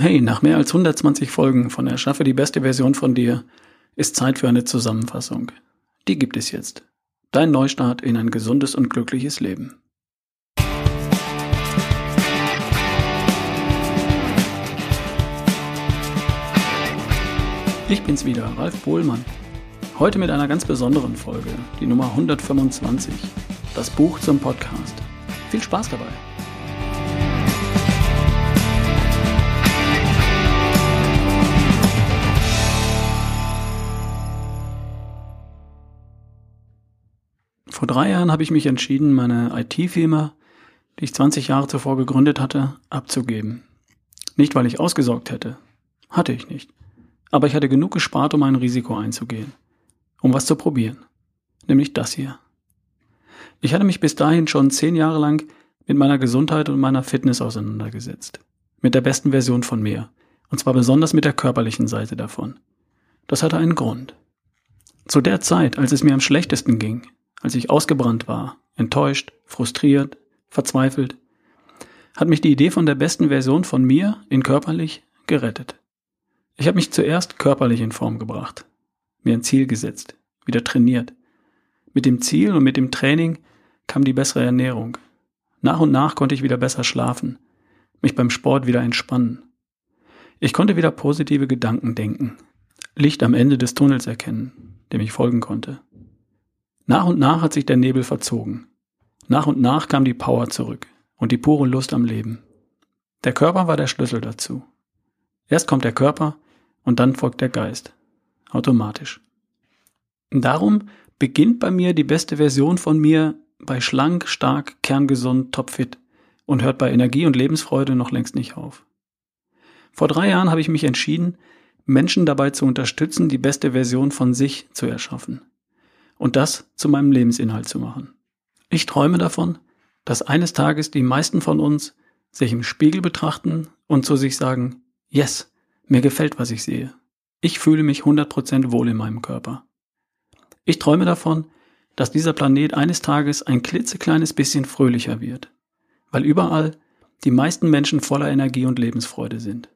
Hey, nach mehr als 120 Folgen von Erschaffe die beste Version von dir ist Zeit für eine Zusammenfassung. Die gibt es jetzt. Dein Neustart in ein gesundes und glückliches Leben. Ich bin's wieder, Ralf Bohlmann. Heute mit einer ganz besonderen Folge, die Nummer 125, das Buch zum Podcast. Viel Spaß dabei! Vor drei Jahren habe ich mich entschieden, meine IT-Firma, die ich 20 Jahre zuvor gegründet hatte, abzugeben. Nicht, weil ich ausgesorgt hätte. Hatte ich nicht. Aber ich hatte genug gespart, um ein Risiko einzugehen. Um was zu probieren. Nämlich das hier. Ich hatte mich bis dahin schon zehn Jahre lang mit meiner Gesundheit und meiner Fitness auseinandergesetzt. Mit der besten Version von mir. Und zwar besonders mit der körperlichen Seite davon. Das hatte einen Grund. Zu der Zeit, als es mir am schlechtesten ging, als ich ausgebrannt war, enttäuscht, frustriert, verzweifelt, hat mich die Idee von der besten Version von mir in körperlich gerettet. Ich habe mich zuerst körperlich in Form gebracht, mir ein Ziel gesetzt, wieder trainiert. Mit dem Ziel und mit dem Training kam die bessere Ernährung. Nach und nach konnte ich wieder besser schlafen, mich beim Sport wieder entspannen. Ich konnte wieder positive Gedanken denken, Licht am Ende des Tunnels erkennen, dem ich folgen konnte. Nach und nach hat sich der Nebel verzogen. Nach und nach kam die Power zurück und die pure Lust am Leben. Der Körper war der Schlüssel dazu. Erst kommt der Körper und dann folgt der Geist. Automatisch. Darum beginnt bei mir die beste Version von mir bei schlank, stark, kerngesund, topfit und hört bei Energie und Lebensfreude noch längst nicht auf. Vor drei Jahren habe ich mich entschieden, Menschen dabei zu unterstützen, die beste Version von sich zu erschaffen und das zu meinem Lebensinhalt zu machen. Ich träume davon, dass eines Tages die meisten von uns sich im Spiegel betrachten und zu sich sagen, yes, mir gefällt, was ich sehe. Ich fühle mich 100% wohl in meinem Körper. Ich träume davon, dass dieser Planet eines Tages ein klitzekleines bisschen fröhlicher wird, weil überall die meisten Menschen voller Energie und Lebensfreude sind.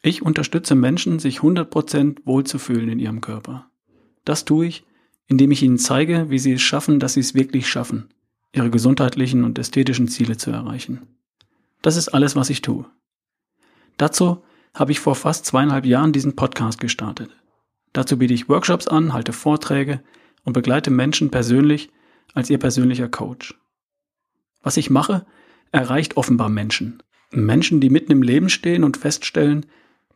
Ich unterstütze Menschen, sich 100% wohlzufühlen in ihrem Körper. Das tue ich, indem ich ihnen zeige, wie sie es schaffen, dass sie es wirklich schaffen, ihre gesundheitlichen und ästhetischen Ziele zu erreichen. Das ist alles, was ich tue. Dazu habe ich vor fast zweieinhalb Jahren diesen Podcast gestartet. Dazu biete ich Workshops an, halte Vorträge und begleite Menschen persönlich als ihr persönlicher Coach. Was ich mache, erreicht offenbar Menschen. Menschen, die mitten im Leben stehen und feststellen,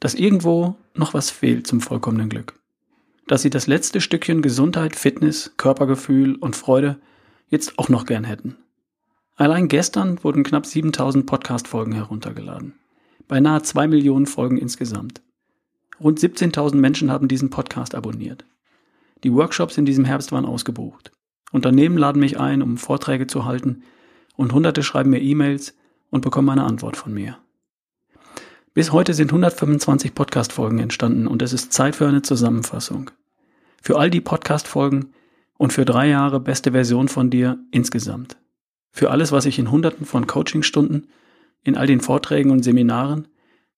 dass irgendwo noch was fehlt zum vollkommenen Glück dass sie das letzte Stückchen Gesundheit, Fitness, Körpergefühl und Freude jetzt auch noch gern hätten. Allein gestern wurden knapp 7000 Podcast-Folgen heruntergeladen. Beinahe zwei Millionen Folgen insgesamt. Rund 17.000 Menschen haben diesen Podcast abonniert. Die Workshops in diesem Herbst waren ausgebucht. Unternehmen laden mich ein, um Vorträge zu halten und Hunderte schreiben mir E-Mails und bekommen eine Antwort von mir. Bis heute sind 125 Podcast-Folgen entstanden und es ist Zeit für eine Zusammenfassung. Für all die Podcast-Folgen und für drei Jahre beste Version von dir insgesamt. Für alles, was ich in Hunderten von Coachingstunden, in all den Vorträgen und Seminaren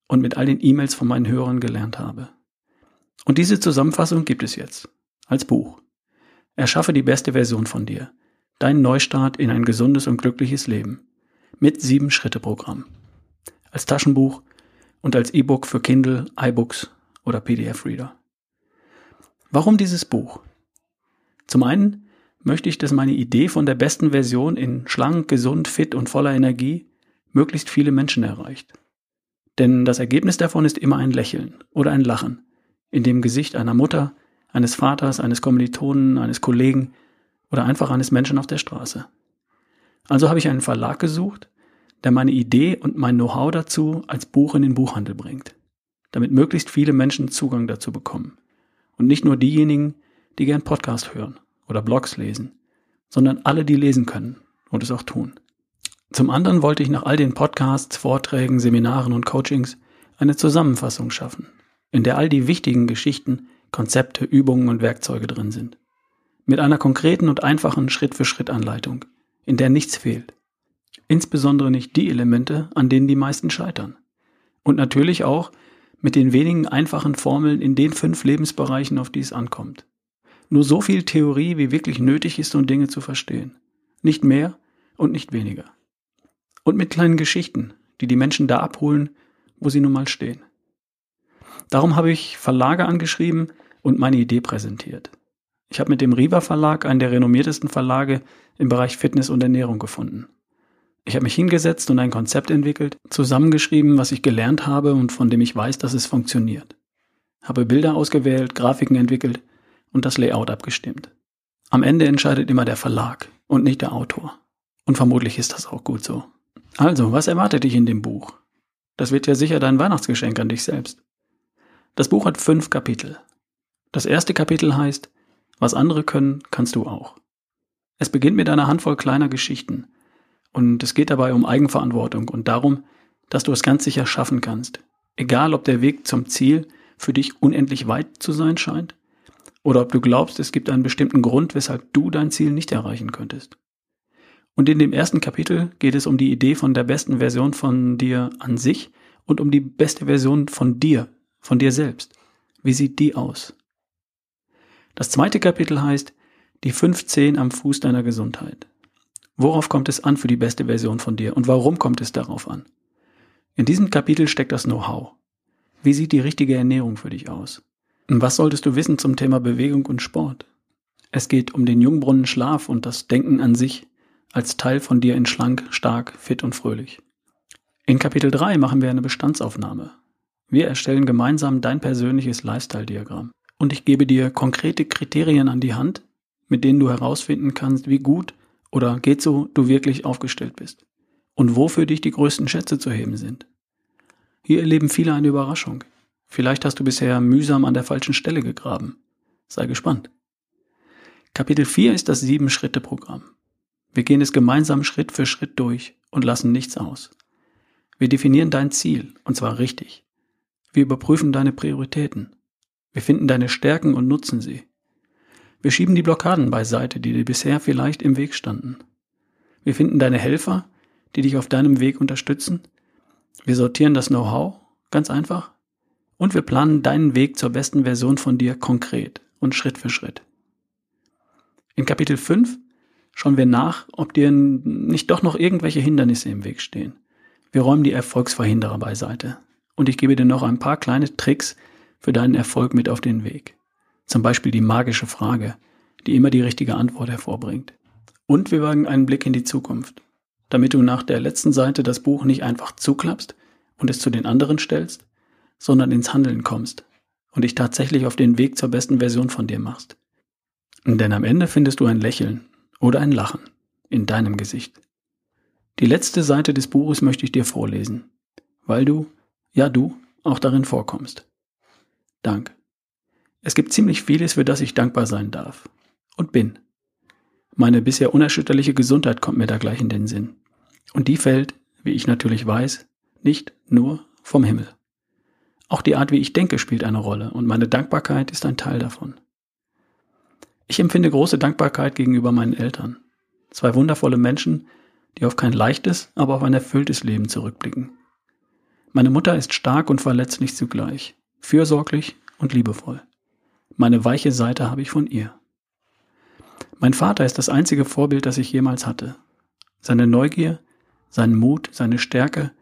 und mit all den E-Mails von meinen Hörern gelernt habe. Und diese Zusammenfassung gibt es jetzt als Buch. Erschaffe die beste Version von dir. Dein Neustart in ein gesundes und glückliches Leben. Mit sieben Schritte Programm. Als Taschenbuch und als E-Book für Kindle, iBooks oder PDF-Reader. Warum dieses Buch? Zum einen möchte ich, dass meine Idee von der besten Version in schlank, gesund, fit und voller Energie möglichst viele Menschen erreicht. Denn das Ergebnis davon ist immer ein Lächeln oder ein Lachen in dem Gesicht einer Mutter, eines Vaters, eines Kommilitonen, eines Kollegen oder einfach eines Menschen auf der Straße. Also habe ich einen Verlag gesucht, der meine Idee und mein Know-how dazu als Buch in den Buchhandel bringt, damit möglichst viele Menschen Zugang dazu bekommen. Und nicht nur diejenigen, die gern Podcast hören oder Blogs lesen, sondern alle, die lesen können und es auch tun. Zum anderen wollte ich nach all den Podcasts, Vorträgen, Seminaren und Coachings eine Zusammenfassung schaffen, in der all die wichtigen Geschichten, Konzepte, Übungen und Werkzeuge drin sind. Mit einer konkreten und einfachen Schritt-für-Schritt-Anleitung, in der nichts fehlt insbesondere nicht die Elemente, an denen die meisten scheitern. Und natürlich auch mit den wenigen einfachen Formeln in den fünf Lebensbereichen, auf die es ankommt. Nur so viel Theorie, wie wirklich nötig ist, um Dinge zu verstehen. Nicht mehr und nicht weniger. Und mit kleinen Geschichten, die die Menschen da abholen, wo sie nun mal stehen. Darum habe ich Verlage angeschrieben und meine Idee präsentiert. Ich habe mit dem Riva Verlag einen der renommiertesten Verlage im Bereich Fitness und Ernährung gefunden. Ich habe mich hingesetzt und ein Konzept entwickelt, zusammengeschrieben, was ich gelernt habe und von dem ich weiß, dass es funktioniert. Habe Bilder ausgewählt, Grafiken entwickelt und das Layout abgestimmt. Am Ende entscheidet immer der Verlag und nicht der Autor. Und vermutlich ist das auch gut so. Also, was erwartet dich in dem Buch? Das wird ja sicher dein Weihnachtsgeschenk an dich selbst. Das Buch hat fünf Kapitel. Das erste Kapitel heißt, was andere können, kannst du auch. Es beginnt mit einer Handvoll kleiner Geschichten. Und es geht dabei um Eigenverantwortung und darum, dass du es ganz sicher schaffen kannst. Egal, ob der Weg zum Ziel für dich unendlich weit zu sein scheint oder ob du glaubst, es gibt einen bestimmten Grund, weshalb du dein Ziel nicht erreichen könntest. Und in dem ersten Kapitel geht es um die Idee von der besten Version von dir an sich und um die beste Version von dir, von dir selbst. Wie sieht die aus? Das zweite Kapitel heißt Die 15 am Fuß deiner Gesundheit. Worauf kommt es an für die beste Version von dir und warum kommt es darauf an? In diesem Kapitel steckt das Know-how. Wie sieht die richtige Ernährung für dich aus? Und was solltest du wissen zum Thema Bewegung und Sport? Es geht um den Jungbrunnen Schlaf und das Denken an sich als Teil von dir in schlank, stark, fit und fröhlich. In Kapitel 3 machen wir eine Bestandsaufnahme. Wir erstellen gemeinsam dein persönliches Lifestyle-Diagramm und ich gebe dir konkrete Kriterien an die Hand, mit denen du herausfinden kannst, wie gut oder geht so du wirklich aufgestellt bist und wo für dich die größten Schätze zu heben sind. Hier erleben viele eine Überraschung. Vielleicht hast du bisher mühsam an der falschen Stelle gegraben. Sei gespannt. Kapitel 4 ist das Sieben-Schritte-Programm. Wir gehen es gemeinsam Schritt für Schritt durch und lassen nichts aus. Wir definieren dein Ziel, und zwar richtig. Wir überprüfen deine Prioritäten. Wir finden deine Stärken und nutzen sie. Wir schieben die Blockaden beiseite, die dir bisher vielleicht im Weg standen. Wir finden deine Helfer, die dich auf deinem Weg unterstützen. Wir sortieren das Know-how, ganz einfach. Und wir planen deinen Weg zur besten Version von dir konkret und Schritt für Schritt. In Kapitel 5 schauen wir nach, ob dir nicht doch noch irgendwelche Hindernisse im Weg stehen. Wir räumen die Erfolgsverhinderer beiseite. Und ich gebe dir noch ein paar kleine Tricks, für deinen Erfolg mit auf den Weg. Zum Beispiel die magische Frage, die immer die richtige Antwort hervorbringt. Und wir wagen einen Blick in die Zukunft, damit du nach der letzten Seite das Buch nicht einfach zuklappst und es zu den anderen stellst, sondern ins Handeln kommst und dich tatsächlich auf den Weg zur besten Version von dir machst. Denn am Ende findest du ein Lächeln oder ein Lachen in deinem Gesicht. Die letzte Seite des Buches möchte ich dir vorlesen, weil du, ja du, auch darin vorkommst. Dank. Es gibt ziemlich vieles, für das ich dankbar sein darf. Und bin. Meine bisher unerschütterliche Gesundheit kommt mir da gleich in den Sinn. Und die fällt, wie ich natürlich weiß, nicht nur vom Himmel. Auch die Art, wie ich denke, spielt eine Rolle und meine Dankbarkeit ist ein Teil davon. Ich empfinde große Dankbarkeit gegenüber meinen Eltern. Zwei wundervolle Menschen, die auf kein leichtes, aber auf ein erfülltes Leben zurückblicken. Meine Mutter ist stark und verletzlich zugleich fürsorglich und liebevoll. Meine weiche Seite habe ich von ihr. Mein Vater ist das einzige Vorbild, das ich jemals hatte. Seine Neugier, seinen Mut, seine Stärke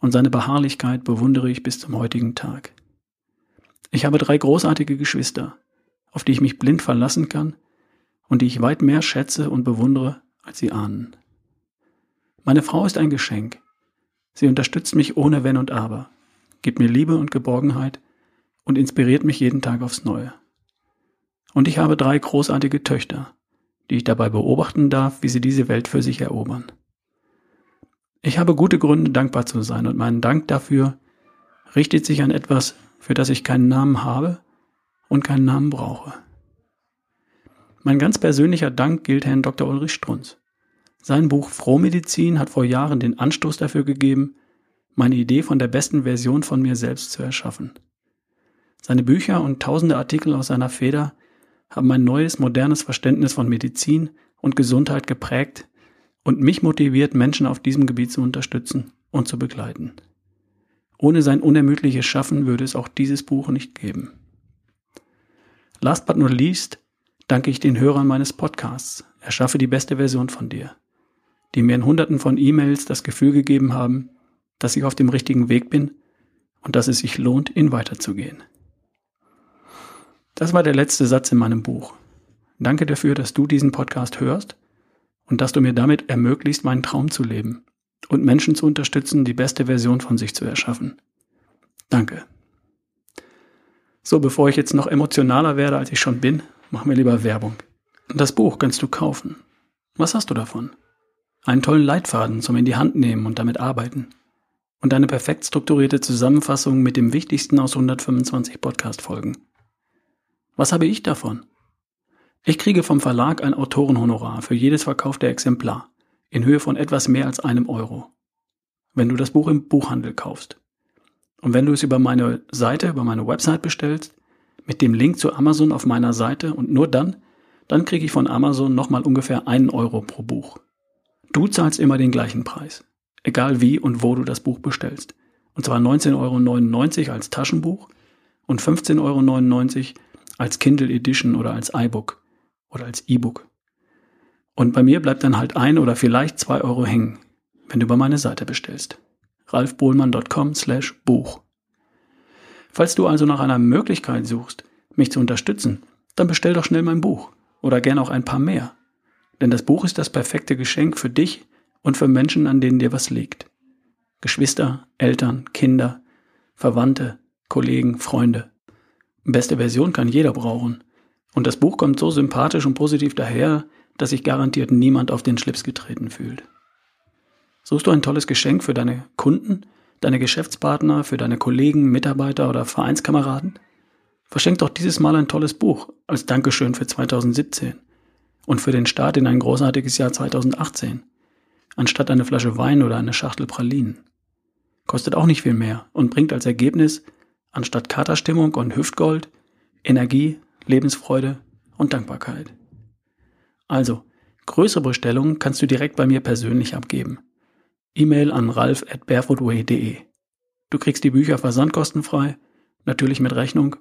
und seine Beharrlichkeit bewundere ich bis zum heutigen Tag. Ich habe drei großartige Geschwister, auf die ich mich blind verlassen kann und die ich weit mehr schätze und bewundere, als sie ahnen. Meine Frau ist ein Geschenk. Sie unterstützt mich ohne Wenn und Aber, gibt mir Liebe und Geborgenheit und inspiriert mich jeden Tag aufs Neue. Und ich habe drei großartige Töchter, die ich dabei beobachten darf, wie sie diese Welt für sich erobern. Ich habe gute Gründe, dankbar zu sein, und mein Dank dafür richtet sich an etwas, für das ich keinen Namen habe und keinen Namen brauche. Mein ganz persönlicher Dank gilt Herrn Dr. Ulrich Strunz. Sein Buch Frohmedizin hat vor Jahren den Anstoß dafür gegeben, meine Idee von der besten Version von mir selbst zu erschaffen. Seine Bücher und tausende Artikel aus seiner Feder haben ein neues, modernes Verständnis von Medizin und Gesundheit geprägt und mich motiviert, Menschen auf diesem Gebiet zu unterstützen und zu begleiten. Ohne sein unermüdliches Schaffen würde es auch dieses Buch nicht geben. Last but not least danke ich den Hörern meines Podcasts. Erschaffe die beste Version von dir, die mir in hunderten von E-Mails das Gefühl gegeben haben, dass ich auf dem richtigen Weg bin und dass es sich lohnt, ihn weiterzugehen. Das war der letzte Satz in meinem Buch. Danke dafür, dass du diesen Podcast hörst und dass du mir damit ermöglicht, meinen Traum zu leben und Menschen zu unterstützen, die beste Version von sich zu erschaffen. Danke. So, bevor ich jetzt noch emotionaler werde, als ich schon bin, machen wir lieber Werbung. Das Buch kannst du kaufen. Was hast du davon? Einen tollen Leitfaden zum in die Hand nehmen und damit arbeiten. Und eine perfekt strukturierte Zusammenfassung mit dem Wichtigsten aus 125 Podcast-Folgen. Was habe ich davon? Ich kriege vom Verlag ein Autorenhonorar für jedes verkaufte Exemplar in Höhe von etwas mehr als einem Euro. Wenn du das Buch im Buchhandel kaufst. Und wenn du es über meine Seite, über meine Website bestellst, mit dem Link zu Amazon auf meiner Seite und nur dann, dann kriege ich von Amazon nochmal ungefähr einen Euro pro Buch. Du zahlst immer den gleichen Preis. Egal wie und wo du das Buch bestellst. Und zwar 19,99 Euro als Taschenbuch und 15,99 Euro als Kindle Edition oder als iBook oder als E-Book. Und bei mir bleibt dann halt ein oder vielleicht zwei Euro hängen, wenn du über meine Seite bestellst. ralfbohlmann.com slash Buch. Falls du also nach einer Möglichkeit suchst, mich zu unterstützen, dann bestell doch schnell mein Buch oder gern auch ein paar mehr. Denn das Buch ist das perfekte Geschenk für dich und für Menschen, an denen dir was liegt. Geschwister, Eltern, Kinder, Verwandte, Kollegen, Freunde. Beste Version kann jeder brauchen. Und das Buch kommt so sympathisch und positiv daher, dass sich garantiert niemand auf den Schlips getreten fühlt. Suchst du ein tolles Geschenk für deine Kunden, deine Geschäftspartner, für deine Kollegen, Mitarbeiter oder Vereinskameraden? Verschenk doch dieses Mal ein tolles Buch als Dankeschön für 2017 und für den Start in ein großartiges Jahr 2018, anstatt eine Flasche Wein oder eine Schachtel Pralinen. Kostet auch nicht viel mehr und bringt als Ergebnis anstatt Katerstimmung und Hüftgold Energie, Lebensfreude und Dankbarkeit. Also, größere Bestellungen kannst du direkt bei mir persönlich abgeben. E-Mail an ralf at barefootway.de. Du kriegst die Bücher versandkostenfrei, natürlich mit Rechnung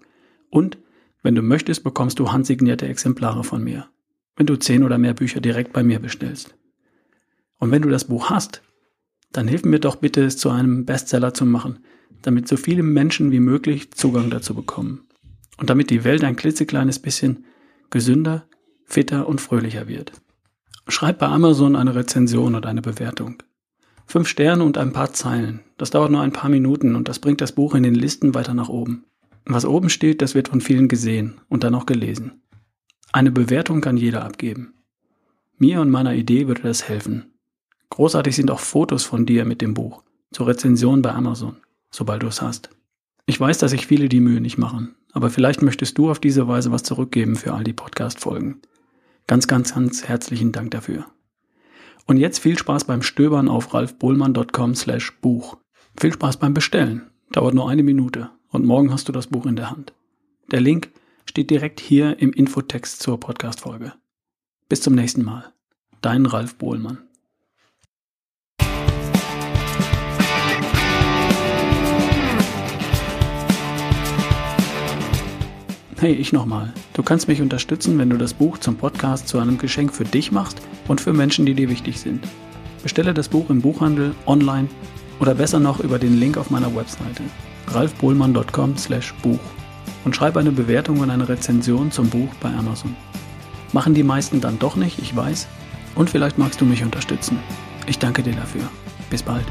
und, wenn du möchtest, bekommst du handsignierte Exemplare von mir, wenn du zehn oder mehr Bücher direkt bei mir bestellst. Und wenn du das Buch hast, dann hilf mir doch bitte, es zu einem Bestseller zu machen, damit so viele Menschen wie möglich Zugang dazu bekommen und damit die Welt ein klitzekleines bisschen gesünder, fitter und fröhlicher wird. Schreib bei Amazon eine Rezension oder eine Bewertung. Fünf Sterne und ein paar Zeilen. Das dauert nur ein paar Minuten und das bringt das Buch in den Listen weiter nach oben. Was oben steht, das wird von vielen gesehen und dann auch gelesen. Eine Bewertung kann jeder abgeben. Mir und meiner Idee würde das helfen. Großartig sind auch Fotos von dir mit dem Buch zur Rezension bei Amazon, sobald du es hast. Ich weiß, dass sich viele die Mühe nicht machen, aber vielleicht möchtest du auf diese Weise was zurückgeben für all die Podcast-Folgen. Ganz, ganz, ganz herzlichen Dank dafür. Und jetzt viel Spaß beim Stöbern auf ralfbohlmann.com slash Buch. Viel Spaß beim Bestellen. Dauert nur eine Minute und morgen hast du das Buch in der Hand. Der Link steht direkt hier im Infotext zur Podcast-Folge. Bis zum nächsten Mal. Dein Ralf Bohlmann. Hey, ich nochmal. Du kannst mich unterstützen, wenn du das Buch zum Podcast zu einem Geschenk für dich machst und für Menschen, die dir wichtig sind. Bestelle das Buch im Buchhandel, online oder besser noch über den Link auf meiner Webseite ralfbohlmann.com slash Buch und schreibe eine Bewertung und eine Rezension zum Buch bei Amazon. Machen die meisten dann doch nicht, ich weiß. Und vielleicht magst du mich unterstützen. Ich danke dir dafür. Bis bald.